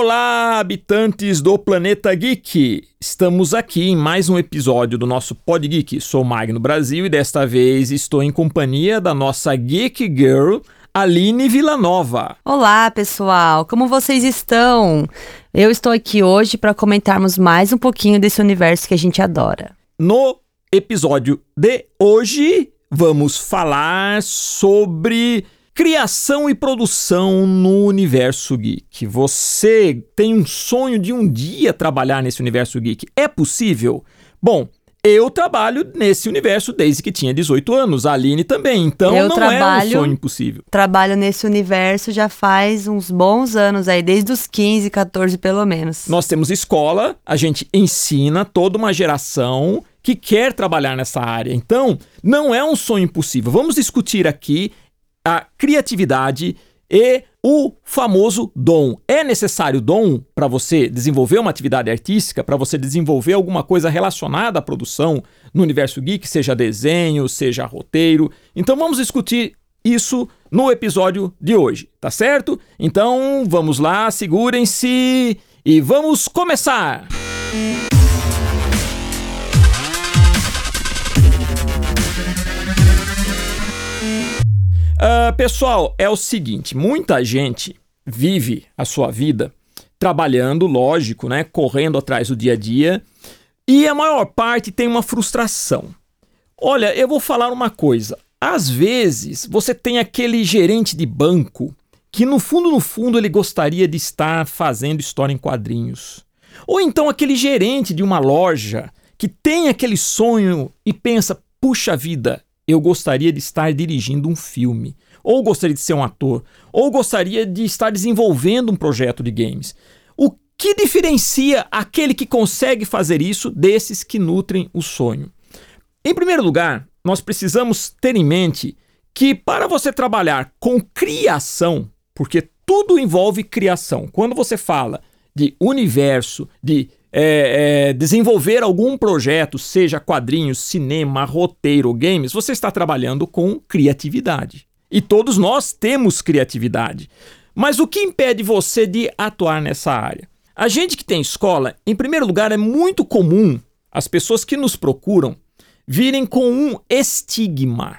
Olá, habitantes do planeta Geek! Estamos aqui em mais um episódio do nosso Pod Geek. Sou Magno Brasil e desta vez estou em companhia da nossa Geek Girl, Aline Villanova. Olá, pessoal! Como vocês estão? Eu estou aqui hoje para comentarmos mais um pouquinho desse universo que a gente adora. No episódio de hoje, vamos falar sobre Criação e produção no universo geek. Você tem um sonho de um dia trabalhar nesse universo geek? É possível? Bom, eu trabalho nesse universo desde que tinha 18 anos, a Aline também, então eu não trabalho, é um sonho impossível. Trabalho nesse universo já faz uns bons anos aí, desde os 15, 14 pelo menos. Nós temos escola, a gente ensina toda uma geração que quer trabalhar nessa área. Então, não é um sonho impossível. Vamos discutir aqui a criatividade e o famoso dom. É necessário dom para você desenvolver uma atividade artística, para você desenvolver alguma coisa relacionada à produção no universo geek, seja desenho, seja roteiro. Então vamos discutir isso no episódio de hoje, tá certo? Então vamos lá, segurem-se e vamos começar! Música Uh, pessoal, é o seguinte: muita gente vive a sua vida trabalhando, lógico, né? Correndo atrás do dia a dia. E a maior parte tem uma frustração. Olha, eu vou falar uma coisa. Às vezes você tem aquele gerente de banco que no fundo, no fundo, ele gostaria de estar fazendo história em quadrinhos. Ou então aquele gerente de uma loja que tem aquele sonho e pensa: puxa vida, eu gostaria de estar dirigindo um filme, ou gostaria de ser um ator, ou gostaria de estar desenvolvendo um projeto de games. O que diferencia aquele que consegue fazer isso desses que nutrem o sonho? Em primeiro lugar, nós precisamos ter em mente que para você trabalhar com criação, porque tudo envolve criação, quando você fala de universo, de é, é, desenvolver algum projeto, seja quadrinhos, cinema, roteiro, games, você está trabalhando com criatividade. E todos nós temos criatividade. Mas o que impede você de atuar nessa área? A gente que tem escola, em primeiro lugar, é muito comum as pessoas que nos procuram virem com um estigma.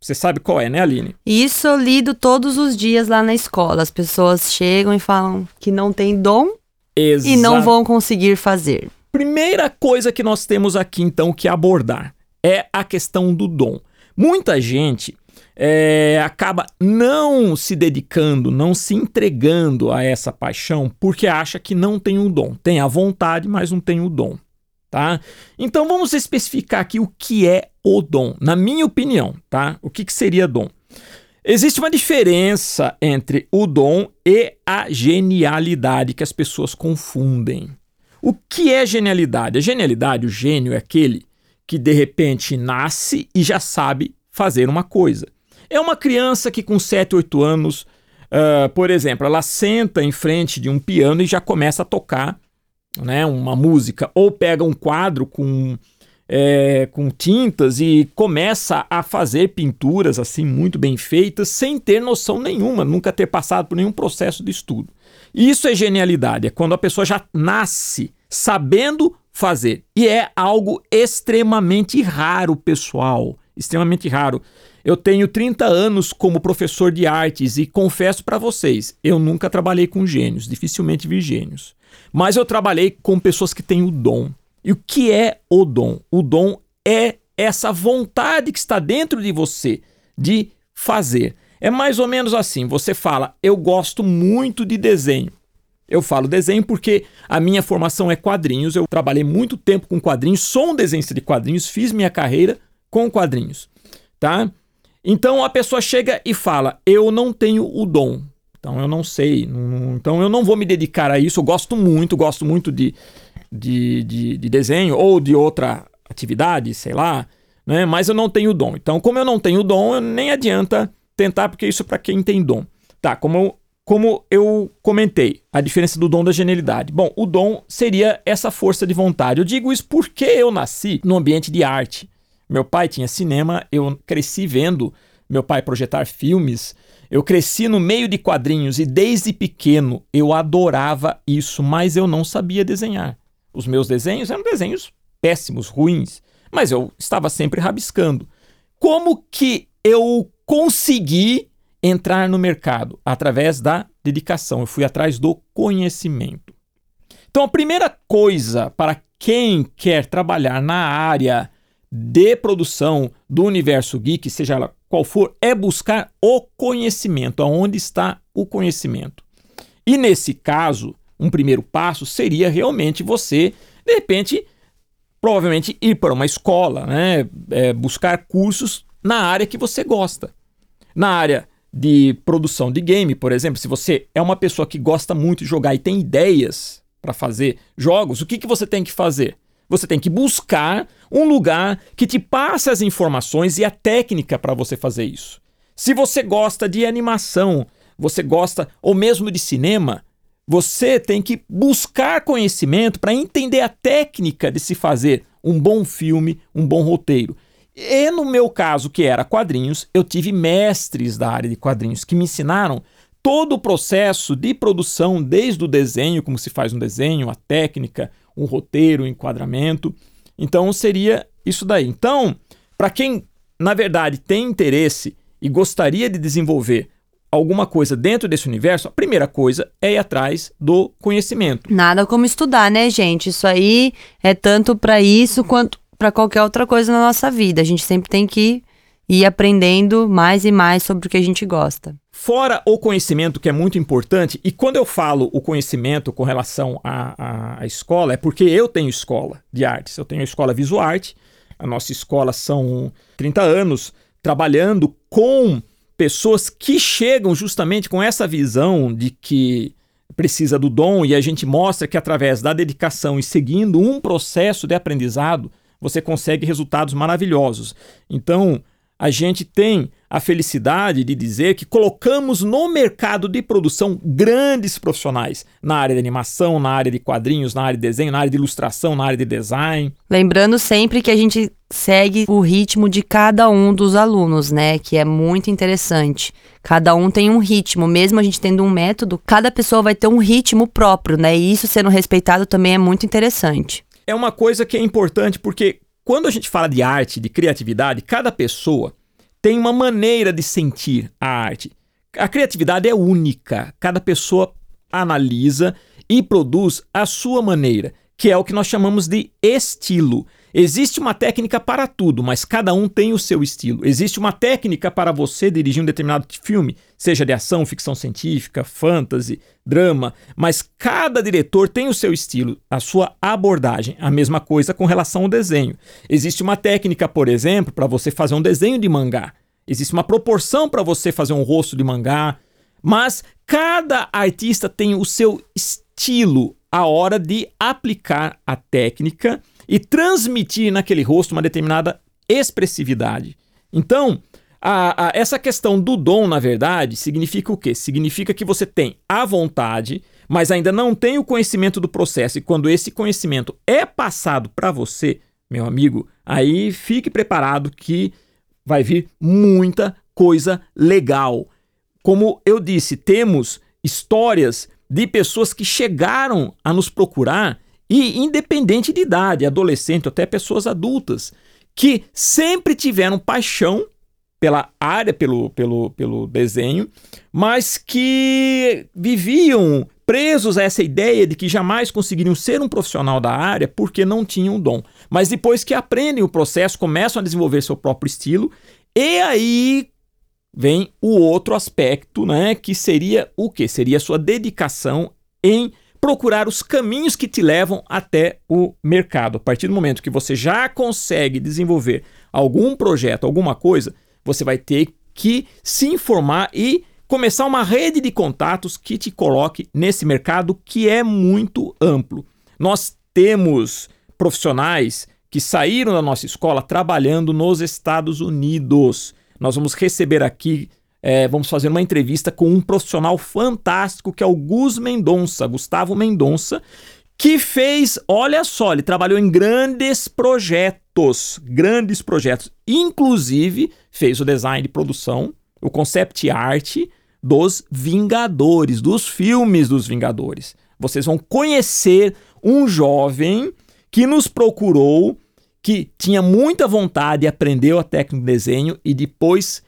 Você sabe qual é, né, Aline? Isso eu lido todos os dias lá na escola. As pessoas chegam e falam que não tem dom Exa e não vão conseguir fazer. Primeira coisa que nós temos aqui, então, que abordar é a questão do dom. Muita gente é, acaba não se dedicando, não se entregando a essa paixão porque acha que não tem o dom. Tem a vontade, mas não tem o dom. Tá? Então vamos especificar aqui o que é o dom, na minha opinião, tá? O que, que seria dom? Existe uma diferença entre o dom e a genialidade que as pessoas confundem. O que é genialidade? A genialidade, o gênio, é aquele que de repente nasce e já sabe fazer uma coisa. É uma criança que com 7, 8 anos, uh, por exemplo, ela senta em frente de um piano e já começa a tocar né, uma música, ou pega um quadro com é, com tintas e começa a fazer pinturas assim muito bem feitas sem ter noção nenhuma, nunca ter passado por nenhum processo de estudo. Isso é genialidade, é quando a pessoa já nasce sabendo fazer. E é algo extremamente raro, pessoal. Extremamente raro. Eu tenho 30 anos como professor de artes e confesso para vocês, eu nunca trabalhei com gênios, dificilmente vi gênios. Mas eu trabalhei com pessoas que têm o dom. E o que é o dom? O dom é essa vontade que está dentro de você de fazer. É mais ou menos assim: você fala, eu gosto muito de desenho. Eu falo desenho porque a minha formação é quadrinhos, eu trabalhei muito tempo com quadrinhos, sou um desenhista de quadrinhos, fiz minha carreira com quadrinhos, tá? Então a pessoa chega e fala: "Eu não tenho o dom". Então eu não sei, não, então eu não vou me dedicar a isso. Eu gosto muito, gosto muito de de, de, de desenho ou de outra atividade, sei lá, né? mas eu não tenho dom. Então, como eu não tenho dom, nem adianta tentar, porque isso é para quem tem dom. Tá, como eu, como eu comentei, a diferença do dom da genialidade. Bom, o dom seria essa força de vontade. Eu digo isso porque eu nasci no ambiente de arte. Meu pai tinha cinema, eu cresci vendo meu pai projetar filmes Eu cresci no meio de quadrinhos e desde pequeno eu adorava isso, mas eu não sabia desenhar. Os meus desenhos eram desenhos péssimos, ruins, mas eu estava sempre rabiscando. Como que eu consegui entrar no mercado? Através da dedicação. Eu fui atrás do conhecimento. Então, a primeira coisa para quem quer trabalhar na área de produção do universo geek, seja ela qual for, é buscar o conhecimento. Aonde está o conhecimento? E nesse caso, um primeiro passo seria realmente você, de repente, provavelmente ir para uma escola, né? É, buscar cursos na área que você gosta. Na área de produção de game, por exemplo, se você é uma pessoa que gosta muito de jogar e tem ideias para fazer jogos, o que, que você tem que fazer? Você tem que buscar um lugar que te passe as informações e a técnica para você fazer isso. Se você gosta de animação, você gosta ou mesmo de cinema, você tem que buscar conhecimento para entender a técnica de se fazer um bom filme, um bom roteiro. E no meu caso, que era quadrinhos, eu tive mestres da área de quadrinhos que me ensinaram todo o processo de produção, desde o desenho, como se faz um desenho, a técnica, um roteiro, um enquadramento. Então seria isso daí. Então, para quem na verdade tem interesse e gostaria de desenvolver alguma coisa dentro desse universo, a primeira coisa é ir atrás do conhecimento. Nada como estudar, né, gente? Isso aí é tanto para isso quanto para qualquer outra coisa na nossa vida. A gente sempre tem que ir aprendendo mais e mais sobre o que a gente gosta. Fora o conhecimento, que é muito importante, e quando eu falo o conhecimento com relação à, à, escola, é porque eu tenho escola de artes. Eu tenho a escola Visuarte, a nossa escola são 30 anos trabalhando com pessoas que chegam justamente com essa visão de que precisa do dom e a gente mostra que através da dedicação e seguindo um processo de aprendizado, você consegue resultados maravilhosos. Então, a gente tem a felicidade de dizer que colocamos no mercado de produção grandes profissionais na área de animação, na área de quadrinhos, na área de desenho, na área de ilustração, na área de design. Lembrando sempre que a gente segue o ritmo de cada um dos alunos, né? Que é muito interessante. Cada um tem um ritmo, mesmo a gente tendo um método, cada pessoa vai ter um ritmo próprio, né? E isso sendo respeitado também é muito interessante. É uma coisa que é importante porque quando a gente fala de arte, de criatividade, cada pessoa tem uma maneira de sentir a arte. A criatividade é única, cada pessoa analisa e produz a sua maneira, que é o que nós chamamos de estilo. Existe uma técnica para tudo, mas cada um tem o seu estilo. Existe uma técnica para você dirigir um determinado filme, seja de ação, ficção científica, fantasy, drama, mas cada diretor tem o seu estilo, a sua abordagem. A mesma coisa com relação ao desenho. Existe uma técnica, por exemplo, para você fazer um desenho de mangá. Existe uma proporção para você fazer um rosto de mangá, mas cada artista tem o seu estilo a hora de aplicar a técnica e transmitir naquele rosto uma determinada expressividade. Então, a, a, essa questão do dom, na verdade, significa o quê? Significa que você tem a vontade, mas ainda não tem o conhecimento do processo. E quando esse conhecimento é passado para você, meu amigo, aí fique preparado que vai vir muita coisa legal. Como eu disse, temos histórias de pessoas que chegaram a nos procurar e independente de idade, adolescente, até pessoas adultas, que sempre tiveram paixão pela área, pelo, pelo, pelo desenho, mas que viviam presos a essa ideia de que jamais conseguiriam ser um profissional da área porque não tinham dom. Mas depois que aprendem o processo, começam a desenvolver seu próprio estilo, e aí vem o outro aspecto, né, que seria o que? Seria a sua dedicação em procurar os caminhos que te levam até o mercado. A partir do momento que você já consegue desenvolver algum projeto, alguma coisa, você vai ter que se informar e começar uma rede de contatos que te coloque nesse mercado que é muito amplo. Nós temos profissionais que saíram da nossa escola trabalhando nos Estados Unidos. Nós vamos receber aqui é, vamos fazer uma entrevista com um profissional fantástico que é o Gus Mendonça, Gustavo Mendonça, que fez, olha só, ele trabalhou em grandes projetos, grandes projetos, inclusive fez o design de produção, o concept art dos Vingadores, dos filmes dos Vingadores. Vocês vão conhecer um jovem que nos procurou, que tinha muita vontade, aprendeu a técnica de desenho e depois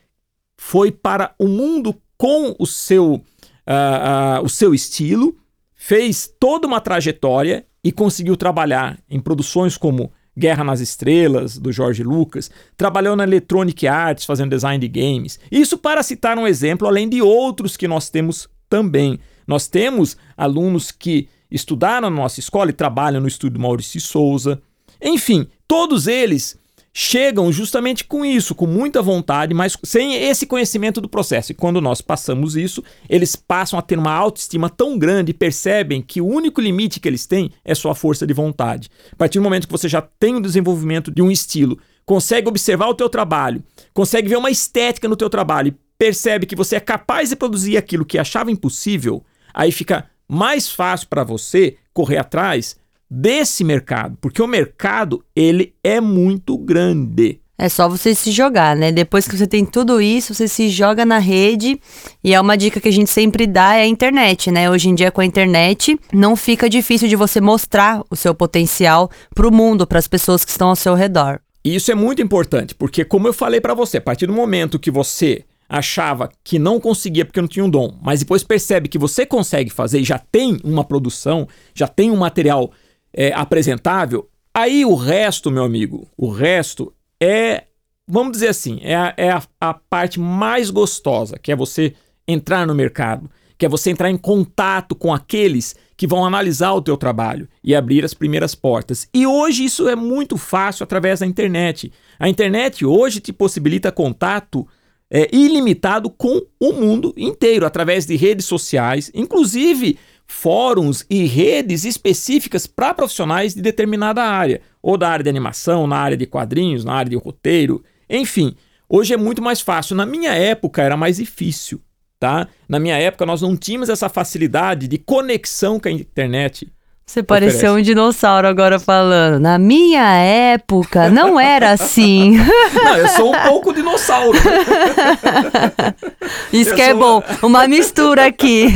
foi para o mundo com o seu, uh, uh, o seu estilo, fez toda uma trajetória e conseguiu trabalhar em produções como Guerra nas Estrelas, do Jorge Lucas, trabalhou na Electronic Arts fazendo design de games. Isso para citar um exemplo, além de outros que nós temos também. Nós temos alunos que estudaram na nossa escola e trabalham no estúdio Maurício Souza. Enfim, todos eles chegam justamente com isso, com muita vontade, mas sem esse conhecimento do processo. E quando nós passamos isso, eles passam a ter uma autoestima tão grande e percebem que o único limite que eles têm é sua força de vontade. A partir do momento que você já tem o desenvolvimento de um estilo, consegue observar o teu trabalho, consegue ver uma estética no teu trabalho e percebe que você é capaz de produzir aquilo que achava impossível, aí fica mais fácil para você correr atrás desse mercado, porque o mercado ele é muito grande. É só você se jogar, né? Depois que você tem tudo isso, você se joga na rede. E é uma dica que a gente sempre dá é a internet, né? Hoje em dia com a internet não fica difícil de você mostrar o seu potencial para o mundo, para as pessoas que estão ao seu redor. E isso é muito importante, porque como eu falei para você, a partir do momento que você achava que não conseguia porque não tinha um dom, mas depois percebe que você consegue fazer e já tem uma produção, já tem um material é, apresentável, aí o resto, meu amigo, o resto é, vamos dizer assim, é, a, é a, a parte mais gostosa, que é você entrar no mercado, que é você entrar em contato com aqueles que vão analisar o teu trabalho e abrir as primeiras portas. E hoje isso é muito fácil através da internet. A internet hoje te possibilita contato é, ilimitado com o mundo inteiro, através de redes sociais, inclusive fóruns e redes específicas para profissionais de determinada área, ou da área de animação, na área de quadrinhos, na área de roteiro, enfim. Hoje é muito mais fácil. Na minha época era mais difícil, tá? Na minha época nós não tínhamos essa facilidade de conexão com a internet. Você pareceu um dinossauro agora falando. Na minha época, não era assim. Não, eu sou um pouco dinossauro. Isso eu que é é bom. Uma mistura aqui.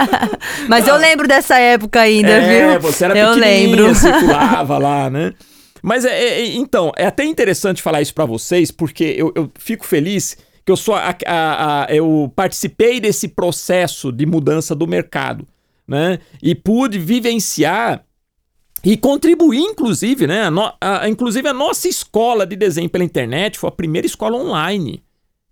Mas eu lembro dessa época ainda, é, viu? É, você era eu lembro. circulava lá, né? Mas é, é, então, é até interessante falar isso para vocês, porque eu, eu, fico feliz que eu sou a, a, a, eu participei desse processo de mudança do mercado né? E pude vivenciar e contribuir, inclusive, né? A a, inclusive a nossa escola de desenho pela internet foi a primeira escola online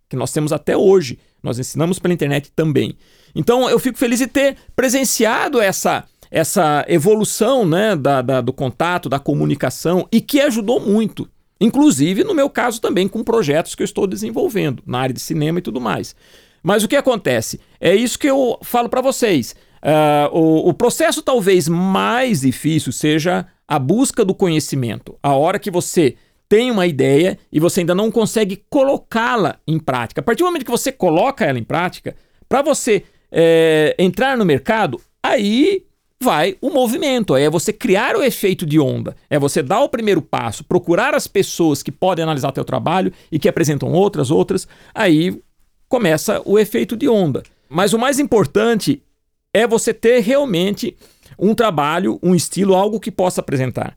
que nós temos até hoje. Nós ensinamos pela internet também. Então eu fico feliz de ter presenciado essa essa evolução né, da, da, do contato, da comunicação e que ajudou muito. Inclusive, no meu caso, também com projetos que eu estou desenvolvendo na área de cinema e tudo mais. Mas o que acontece? É isso que eu falo para vocês. Uh, o, o processo talvez mais difícil seja a busca do conhecimento. A hora que você tem uma ideia e você ainda não consegue colocá-la em prática. A partir do momento que você coloca ela em prática, para você é, entrar no mercado, aí vai o movimento. Aí é você criar o efeito de onda. É você dar o primeiro passo, procurar as pessoas que podem analisar teu trabalho e que apresentam outras, outras. Aí começa o efeito de onda. Mas o mais importante é você ter realmente um trabalho, um estilo, algo que possa apresentar.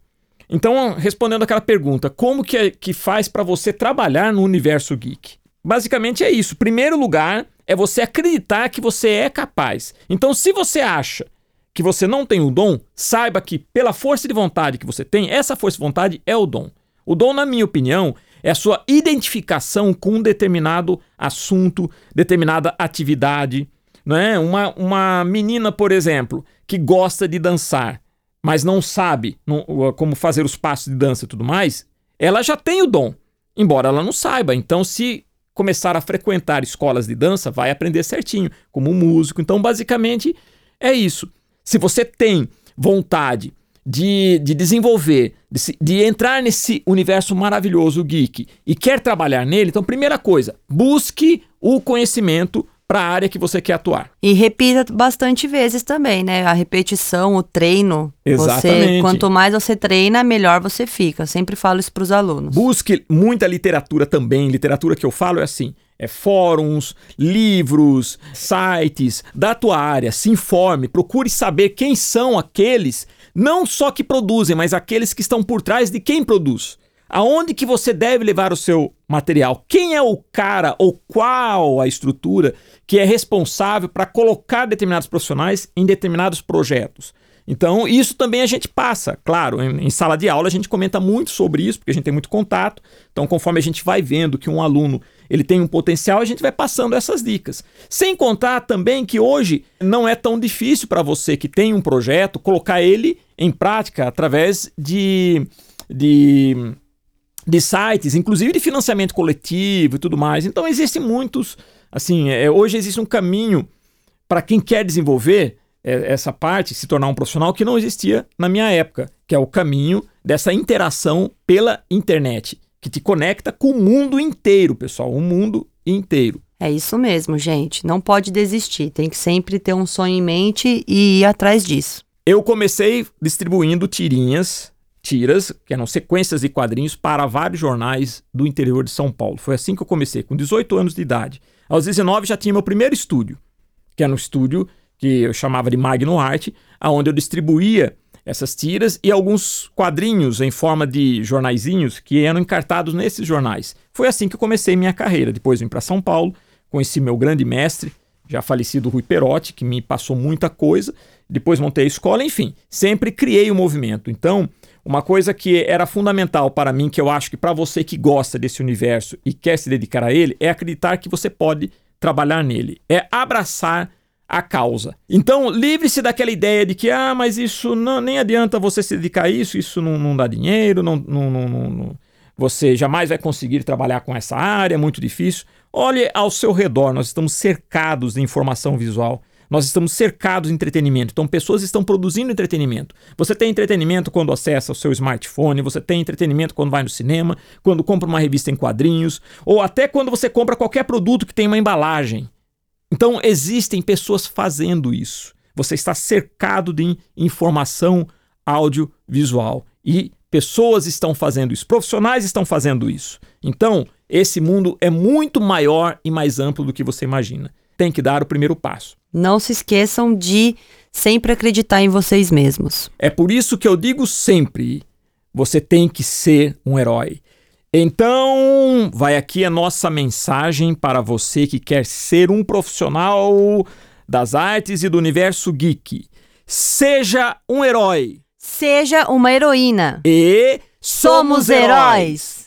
Então, respondendo aquela pergunta, como que, é, que faz para você trabalhar no universo geek? Basicamente é isso. Primeiro lugar é você acreditar que você é capaz. Então, se você acha que você não tem o dom, saiba que pela força de vontade que você tem, essa força de vontade é o dom. O dom, na minha opinião, é a sua identificação com um determinado assunto, determinada atividade, né? Uma, uma menina, por exemplo, que gosta de dançar, mas não sabe não, como fazer os passos de dança e tudo mais, ela já tem o dom, embora ela não saiba. Então, se começar a frequentar escolas de dança, vai aprender certinho, como músico. Então, basicamente, é isso. Se você tem vontade de, de desenvolver, de, de, entrar nesse universo maravilhoso geek e quer trabalhar nele, então, primeira coisa, busque o conhecimento para a área que você quer atuar. E repita bastante vezes também, né? A repetição, o treino. Exatamente. Você, quanto mais você treina, melhor você fica. Eu sempre falo isso para os alunos. Busque muita literatura também. Literatura que eu falo é assim: é, fóruns, livros, sites da tua área. Se informe, procure saber quem são aqueles, não só que produzem, mas aqueles que estão por trás de quem produz. Aonde que você deve levar o seu material? Quem é o cara ou qual a estrutura que é responsável para colocar determinados profissionais em determinados projetos? Então, isso também a gente passa, claro, em, em, sala de aula a gente comenta muito sobre isso, porque a gente tem muito contato. Então, conforme a gente vai vendo que um aluno ele tem um potencial, a gente vai passando essas dicas. Sem contar também que hoje não é tão difícil para você que tem um projeto colocar ele em prática através de, de de sites, inclusive de financiamento coletivo e tudo mais. Então existem muitos, assim, é, hoje existe um caminho para quem quer desenvolver é, essa parte, se tornar um profissional que não existia na minha época, que é o caminho dessa interação pela internet, que te conecta com o mundo inteiro, pessoal, o mundo inteiro. É isso mesmo, gente. Não pode desistir. Tem que sempre ter um sonho em mente e ir atrás disso. Eu comecei distribuindo tirinhas tiras, que eram sequências de quadrinhos, para vários jornais do interior de São Paulo. Foi assim que eu comecei, com 18 anos de idade. Aos 19 já tinha meu primeiro estúdio, que era um estúdio que eu chamava de Magno Art, onde eu distribuía essas tiras e alguns quadrinhos em forma de jornaizinhos que eram encartados nesses jornais. Foi assim que eu comecei minha carreira. Depois vim para São Paulo, conheci meu grande mestre, já falecido Rui Perotti, que me passou muita coisa. Depois montei a escola, enfim, sempre criei o movimento. Então, uma coisa que era fundamental para mim, que eu acho que para você que gosta desse universo e quer se dedicar a ele, é acreditar que você pode trabalhar nele. É abraçar a causa. Então, livre-se daquela ideia de que, ah, mas isso não, nem adianta você se dedicar a isso, isso não, não dá dinheiro, não, não, não, você jamais vai conseguir trabalhar com essa área, é muito difícil. Olhe ao seu redor, nós estamos cercados de informação visual. Nós estamos cercados de entretenimento, então pessoas estão produzindo entretenimento. Você tem entretenimento quando acessa o seu smartphone, você tem entretenimento quando vai no cinema, quando compra uma revista em quadrinhos, ou até quando você compra qualquer produto que tem uma embalagem. Então existem pessoas fazendo isso. Você está cercado de informação audiovisual e pessoas estão fazendo isso, profissionais estão fazendo isso. Então, esse mundo é muito maior e mais amplo do que você imagina. Tem que dar o primeiro passo. Não se esqueçam de sempre acreditar em vocês mesmos. É por isso que eu digo sempre: você tem que ser um herói. Então, vai aqui a nossa mensagem para você que quer ser um profissional das artes e do universo geek. Seja um herói. Seja uma heroína. E somos, somos heróis. heróis.